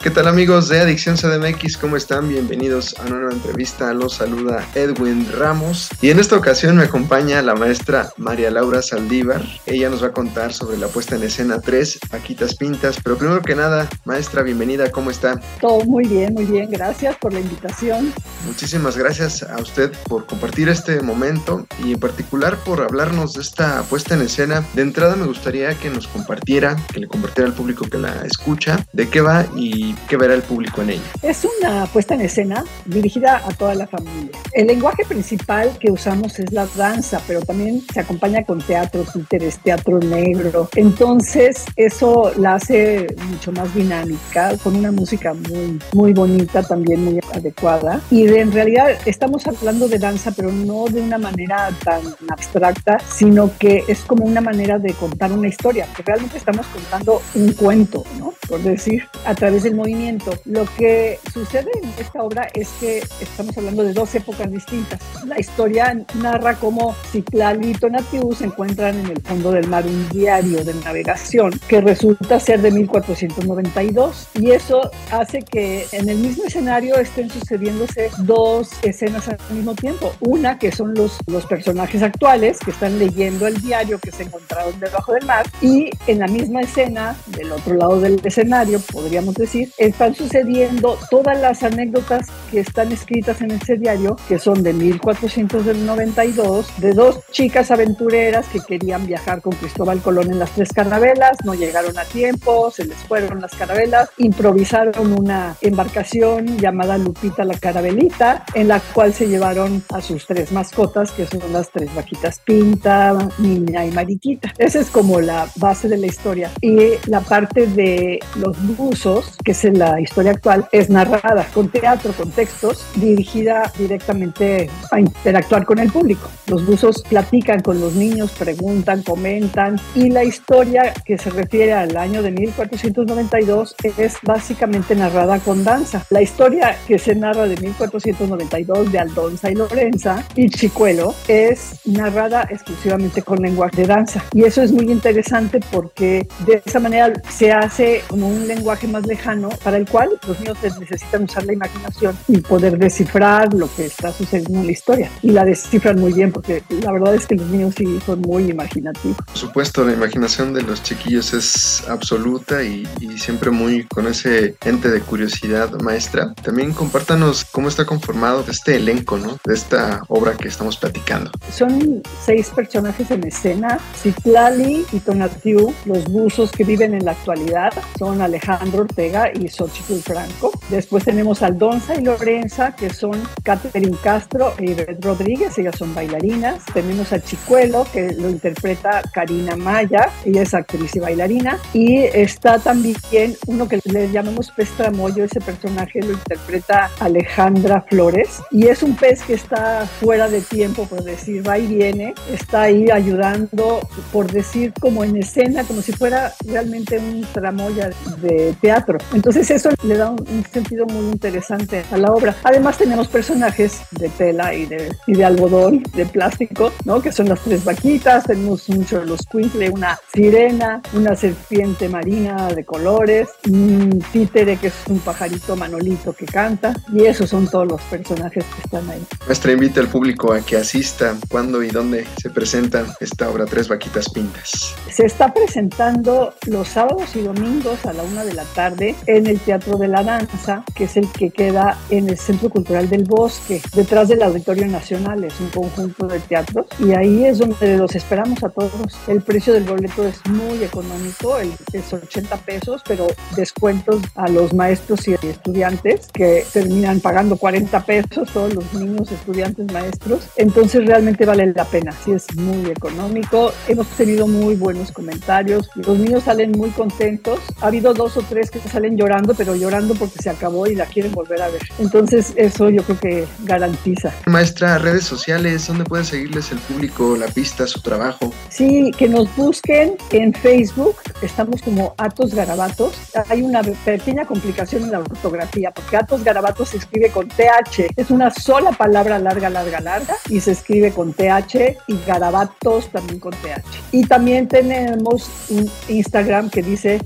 ¿Qué tal amigos de Adicción CDMX? ¿Cómo están? Bienvenidos a una nueva entrevista. Los saluda Edwin Ramos y en esta ocasión me acompaña la maestra María Laura Saldívar. Ella nos va a contar sobre la puesta en escena 3, Paquitas Pintas. Pero primero que nada, maestra, bienvenida, ¿cómo está? Todo muy bien, muy bien. Gracias por la invitación. Muchísimas gracias a usted por compartir este momento y en particular por hablarnos de esta puesta en escena. De entrada me gustaría que nos compartiera, que le compartiera al público que la escucha, de qué va y qué verá el público en ella? Es una puesta en escena dirigida a toda la familia. El lenguaje principal que usamos es la danza, pero también se acompaña con teatro, títeres, teatro negro. Entonces, eso la hace mucho más dinámica, con una música muy, muy bonita, también muy adecuada. Y en realidad estamos hablando de danza, pero no de una manera tan abstracta, sino que es como una manera de contar una historia, que realmente estamos contando un cuento, ¿no? Por decir, a través del movimiento. Lo que sucede en esta obra es que estamos hablando de dos épocas distintas. La historia narra cómo Ciclali y Tonatiuh se encuentran en el fondo del mar un diario de navegación que resulta ser de 1492 y eso hace que en el mismo escenario estén sucediéndose dos escenas al mismo tiempo. Una que son los, los personajes actuales que están leyendo el diario que se encontraron debajo del mar y en la misma escena del otro lado del escenario, podríamos decir, están sucediendo todas las anécdotas que están escritas en ese diario, que son de 1492, de dos chicas aventureras que querían viajar con Cristóbal Colón en las tres carabelas, no llegaron a tiempo, se les fueron las carabelas, improvisaron una embarcación llamada Lupita la Carabelita, en la cual se llevaron a sus tres mascotas, que son las tres vaquitas Pinta, Niña y Mariquita. Esa es como la base de la historia. Y la parte de los buzos, que es la historia actual, es narrada con teatro, con textos, dirigida directamente a interactuar con el público. Los buzos platican con los niños, preguntan, comentan y la historia que se refiere al año de 1492 es básicamente narrada con danza. La historia que se narra de 1492 de Aldonza y Lorenza y Chicuelo es narrada exclusivamente con lenguaje de danza y eso es muy interesante porque de esa manera se hace como un lenguaje más lejano para el cual los niños necesitan usar la imaginación y poder descifrar lo que está sucediendo en la historia. Y la descifran muy bien porque la verdad es que los niños sí son muy imaginativos. Por supuesto, la imaginación de los chiquillos es absoluta y, y siempre muy con ese ente de curiosidad maestra. También compártanos cómo está conformado este elenco, ¿no? De esta obra que estamos platicando. Son seis personajes en escena, Citlali y Tonatiuh, los buzos que viven en la actualidad, son Alejandro Ortega y Xochitl Franco. Después tenemos Aldonza y Lorenza, que son Catherine Castro y Ivette Rodríguez, ellas son bailarinas. Tenemos a Chicuelo, que lo interpreta Karina Maya, ella es actriz y bailarina. Y está también uno que le llamamos pez tramoyo, ese personaje lo interpreta Alejandra Flores. Y es un pez que está fuera de tiempo, por decir, va y viene, está ahí ayudando, por decir, como en escena, como si fuera realmente un tramoya de teatro. Entonces eso le da un, sentido muy interesante a la obra. Además tenemos personajes de tela y de, y de algodón, de plástico, ¿no? que son las tres vaquitas, tenemos los quintle, una sirena, una serpiente marina de colores, un títere que es un pajarito manolito que canta y esos son todos los personajes que están ahí. Nuestra invita al público a que asista cuándo y dónde se presenta esta obra Tres Vaquitas Pintas. Se está presentando los sábados y domingos a la una de la tarde en el Teatro de la Danza, que es el que queda en el Centro Cultural del Bosque, detrás del Auditorio Nacional, es un conjunto de teatros, y ahí es donde los esperamos a todos. El precio del boleto es muy económico, es 80 pesos, pero descuentos a los maestros y estudiantes que terminan pagando 40 pesos, todos los niños, estudiantes, maestros. Entonces realmente vale la pena, sí es muy económico. Hemos tenido muy buenos comentarios, los niños salen muy contentos. Ha habido dos o tres que salen llorando, pero llorando porque se acabó y la quieren volver a ver. Entonces eso yo creo que garantiza. Maestra, redes sociales, ¿dónde puede seguirles el público, la pista, su trabajo? Sí, que nos busquen en Facebook, estamos como Atos Garabatos. Hay una pequeña complicación en la ortografía, porque Atos Garabatos se escribe con TH, es una sola palabra larga, larga, larga, y se escribe con TH y Garabatos también con TH. Y también tenemos un Instagram que dice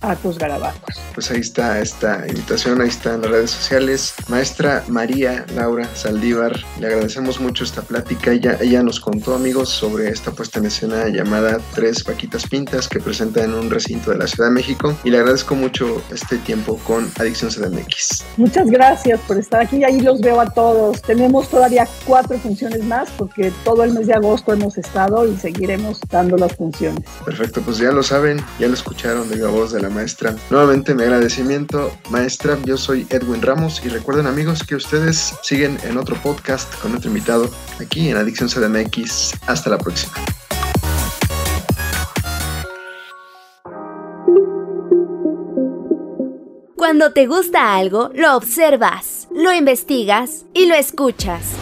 somos-atos garabatos. Pues ahí está esta invitación, ahí está en las redes sociales. Maestra María Laura Saldívar, le agradecemos mucho esta plática. Ella, ella nos contó, amigos, sobre esta puesta en escena llamada Tres Vaquitas Pintas que presenta en un recinto de la Ciudad de México. Y le agradezco mucho este tiempo con Adicción CDMX. Muchas gracias por estar aquí. y Ahí los veo a todos. Tenemos todavía cuatro funciones más porque todo el mes de agosto hemos estado y seguiremos dando las funciones. Perfecto, pues ya lo saben, ya lo escucharon de la voz de la maestra. Nuevamente mi agradecimiento, maestra. Yo soy Edwin Ramos y recuerden amigos que ustedes siguen en otro podcast con otro invitado aquí en Adicción CDMX. Hasta la próxima. Cuando te gusta algo, lo observas, lo investigas y lo escuchas.